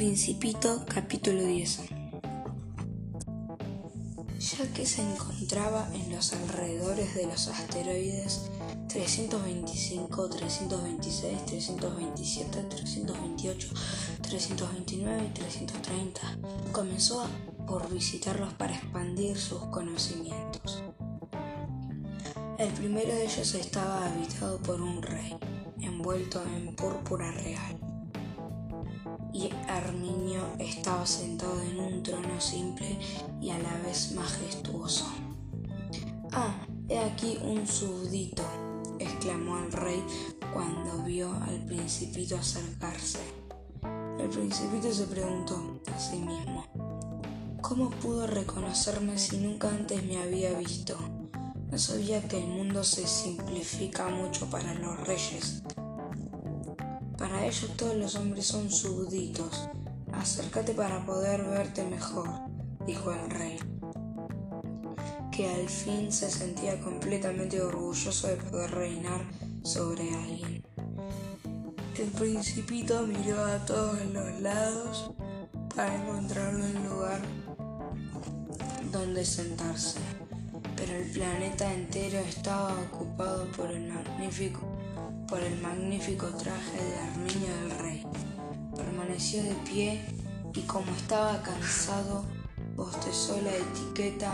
Principito capítulo 10 Ya que se encontraba en los alrededores de los asteroides 325, 326, 327, 328, 329 y 330, comenzó por visitarlos para expandir sus conocimientos. El primero de ellos estaba habitado por un rey, envuelto en púrpura real y Arminio estaba sentado en un trono simple y a la vez majestuoso. Ah, he aquí un súbdito, exclamó el rey cuando vio al principito acercarse. El principito se preguntó a sí mismo, ¿cómo pudo reconocerme si nunca antes me había visto? No sabía que el mundo se simplifica mucho para los reyes para ellos todos los hombres son súbditos. Acércate para poder verte mejor, dijo el rey, que al fin se sentía completamente orgulloso de poder reinar sobre alguien. El principito miró a todos los lados para encontrar un lugar donde sentarse, pero el planeta entero estaba ocupado por el magnífico por el magnífico traje de armiño del rey. Permaneció de pie y como estaba cansado, bostezó la etiqueta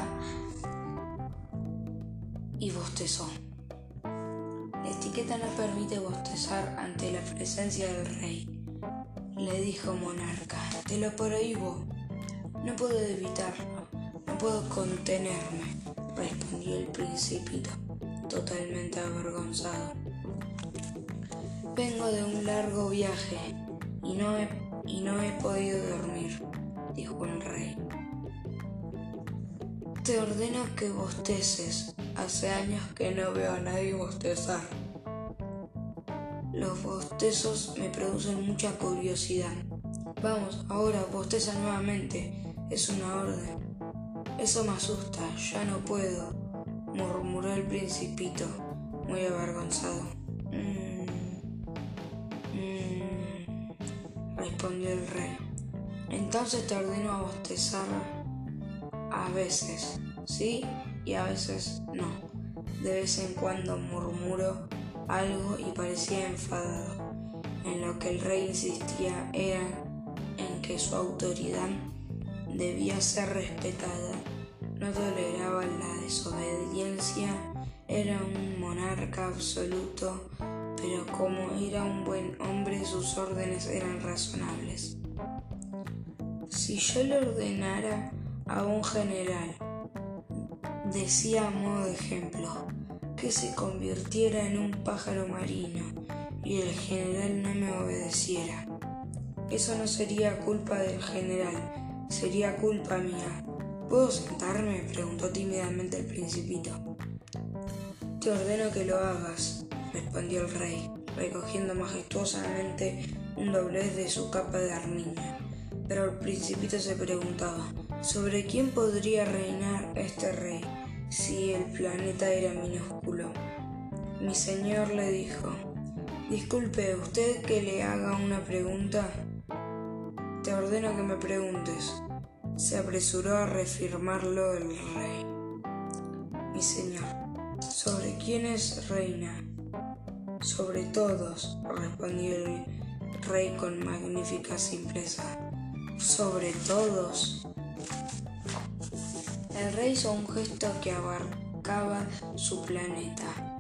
y bostezó. La etiqueta no permite bostezar ante la presencia del rey, le dijo Monarca. Te lo prohíbo. No puedo evitarlo, no puedo contenerme, respondió el principito, totalmente avergonzado. Vengo de un largo viaje y no he, y no he podido dormir, dijo el rey. Te ordeno que bosteces. Hace años que no veo a nadie bostezar. Los bostezos me producen mucha curiosidad. Vamos, ahora bosteza nuevamente. Es una orden. Eso me asusta, ya no puedo, murmuró el principito, muy avergonzado. Mm. Respondió el rey. Entonces te ordeno a bostezar a veces, sí, y a veces no. De vez en cuando murmuró algo y parecía enfadado. En lo que el rey insistía era en que su autoridad debía ser respetada. No toleraba la desobediencia, era un monarca absoluto pero como era un buen hombre sus órdenes eran razonables. Si yo le ordenara a un general, decía a modo de ejemplo, que se convirtiera en un pájaro marino y el general no me obedeciera, eso no sería culpa del general, sería culpa mía. ¿Puedo sentarme? preguntó tímidamente el principito. Te ordeno que lo hagas, respondió el rey, recogiendo majestuosamente un doblez de su capa de armiño. Pero el principito se preguntaba, ¿sobre quién podría reinar este rey si el planeta era minúsculo? Mi señor le dijo, Disculpe, ¿usted que le haga una pregunta? Te ordeno que me preguntes. Se apresuró a reafirmarlo el rey. Mi señor, ¿sobre quién es reina? Sobre todos, respondió el rey con magnífica simpleza. Sobre todos. El rey hizo un gesto que abarcaba su planeta,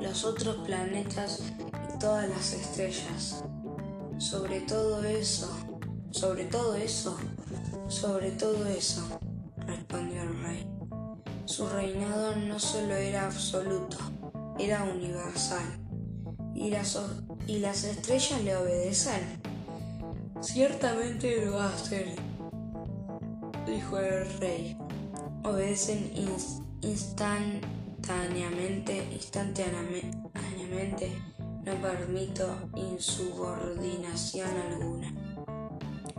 los otros planetas y todas las estrellas. Sobre todo eso, sobre todo eso, sobre todo eso, respondió el rey. Su reinado no solo era absoluto, era universal y las, y las estrellas le obedecen. Ciertamente lo hacen, dijo el rey. Obedecen instantáneamente, instantáneamente. No permito insubordinación alguna.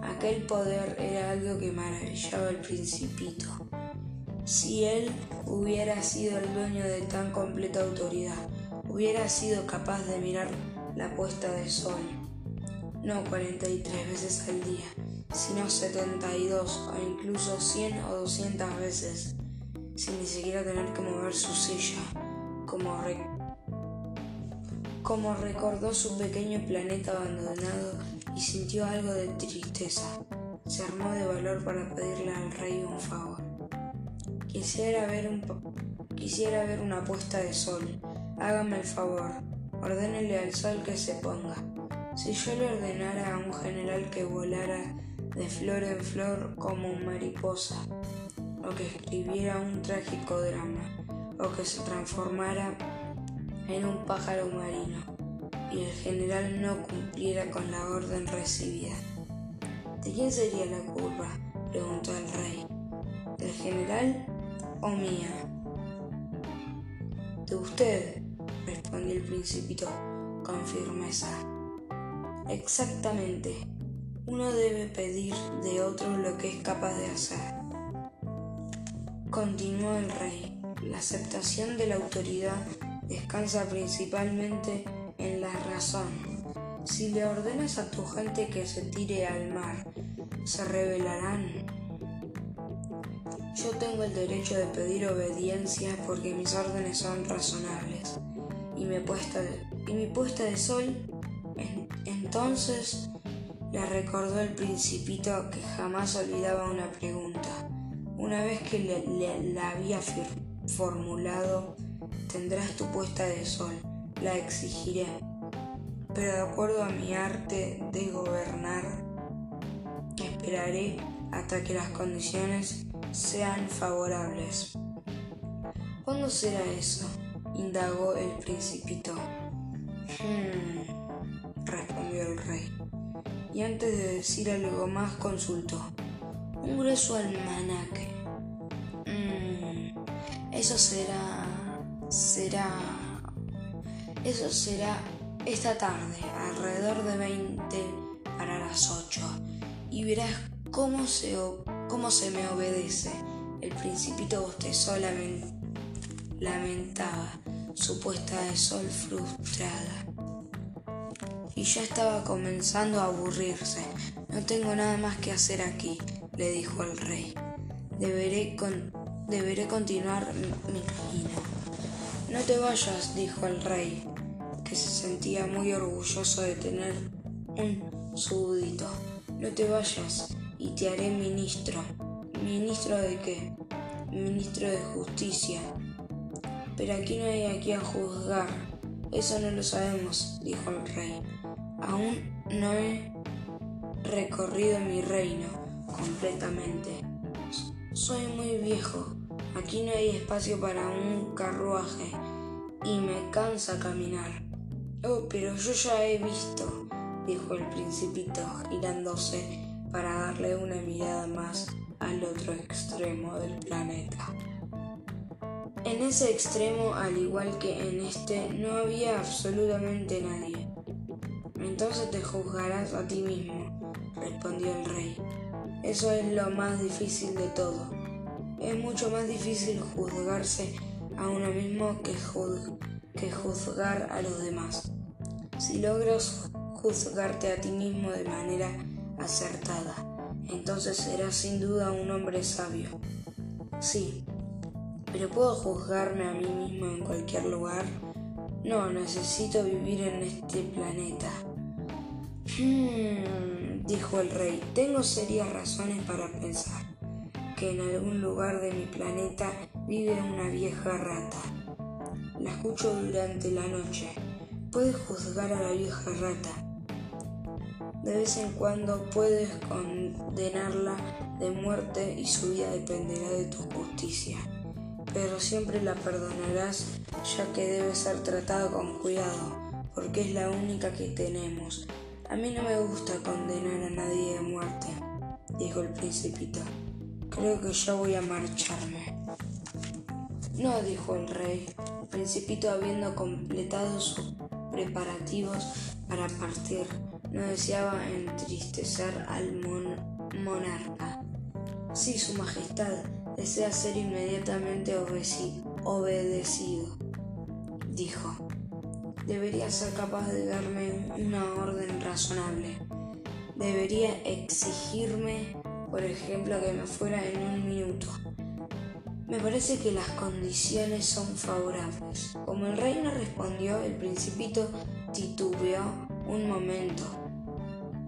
Aquel poder era algo que maravillaba al principito. Si él hubiera sido el dueño de tan completa autoridad, hubiera sido capaz de mirar la puesta de sol, no 43 veces al día, sino 72 o incluso 100 o 200 veces, sin ni siquiera tener que mover su silla, como, como recordó su pequeño planeta abandonado y sintió algo de tristeza. Se armó de valor para pedirle al rey un favor. Quisiera ver, quisiera ver una puesta de sol. Hágame el favor. Ordénele al sol que se ponga. Si yo le ordenara a un general que volara de flor en flor como mariposa, o que escribiera un trágico drama, o que se transformara en un pájaro marino, y el general no cumpliera con la orden recibida. ¿De quién sería la culpa? preguntó el rey. ¿Del general o mía? De usted, respondió el principito con firmeza. Exactamente. Uno debe pedir de otro lo que es capaz de hacer. Continuó el rey. La aceptación de la autoridad descansa principalmente en la razón. Si le ordenas a tu gente que se tire al mar, ¿se rebelarán? Yo tengo el derecho de pedir obediencia porque mis órdenes son razonables. Y, mi puesta de, y mi puesta de sol, entonces le recordó el principito que jamás olvidaba una pregunta. Una vez que le, la había formulado, tendrás tu puesta de sol, la exigiré. Pero de acuerdo a mi arte de gobernar, esperaré hasta que las condiciones sean favorables. ¿Cuándo será eso? indagó el principito. Hmm, respondió el rey. Y antes de decir algo más consultó. Un grueso almanaque. Hmm, eso será... será... Eso será esta tarde, alrededor de 20 para las 8. Y verás cómo se cómo se me obedece. El principito bostezó lamentaba su puesta de sol frustrada. Y ya estaba comenzando a aburrirse. No tengo nada más que hacer aquí, le dijo el rey. Deberé, deberé continuar mi, mi No te vayas, dijo el rey, que se sentía muy orgulloso de tener un súbdito. No te vayas, y te haré ministro. ¿Ministro de qué? Ministro de justicia. Pero aquí no hay a quien juzgar. Eso no lo sabemos, dijo el rey. Aún no he recorrido mi reino completamente. Soy muy viejo. Aquí no hay espacio para un carruaje y me cansa caminar. Oh, pero yo ya he visto, dijo el principito, girándose para darle una mirada más al otro extremo del planeta. En ese extremo, al igual que en este, no había absolutamente nadie. Entonces te juzgarás a ti mismo, respondió el rey. Eso es lo más difícil de todo. Es mucho más difícil juzgarse a uno mismo que, que juzgar a los demás. Si logras juzgarte a ti mismo de manera acertada, entonces serás sin duda un hombre sabio. Sí, pero ¿puedo juzgarme a mí mismo en cualquier lugar? No, necesito vivir en este planeta. Hmm, dijo el rey, tengo serias razones para pensar que en algún lugar de mi planeta vive una vieja rata. La escucho durante la noche. Puedes juzgar a la vieja rata de vez en cuando puedes condenarla de muerte y su vida dependerá de tu justicia. Pero siempre la perdonarás ya que debe ser tratado con cuidado, porque es la única que tenemos. A mí no me gusta condenar a nadie de muerte, dijo el principito. Creo que ya voy a marcharme. No, dijo el rey. El principito habiendo completado sus preparativos para partir no deseaba entristecer al monarca. Sí, Su Majestad desea ser inmediatamente obedecido, dijo. debería ser capaz de darme una orden razonable. Debería exigirme, por ejemplo, que me fuera en un minuto. Me parece que las condiciones son favorables. Como el rey no respondió, el principito titubeó un momento.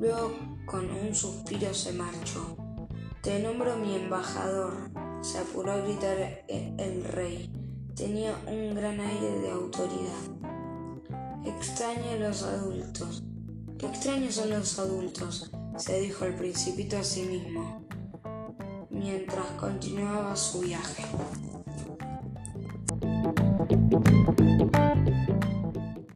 Luego, con un suspiro, se marchó. Te nombro mi embajador, se apuró a gritar el rey. Tenía un gran aire de autoridad. Extraño a los adultos. Qué extraños son los adultos, se dijo el principito a sí mismo, mientras continuaba su viaje.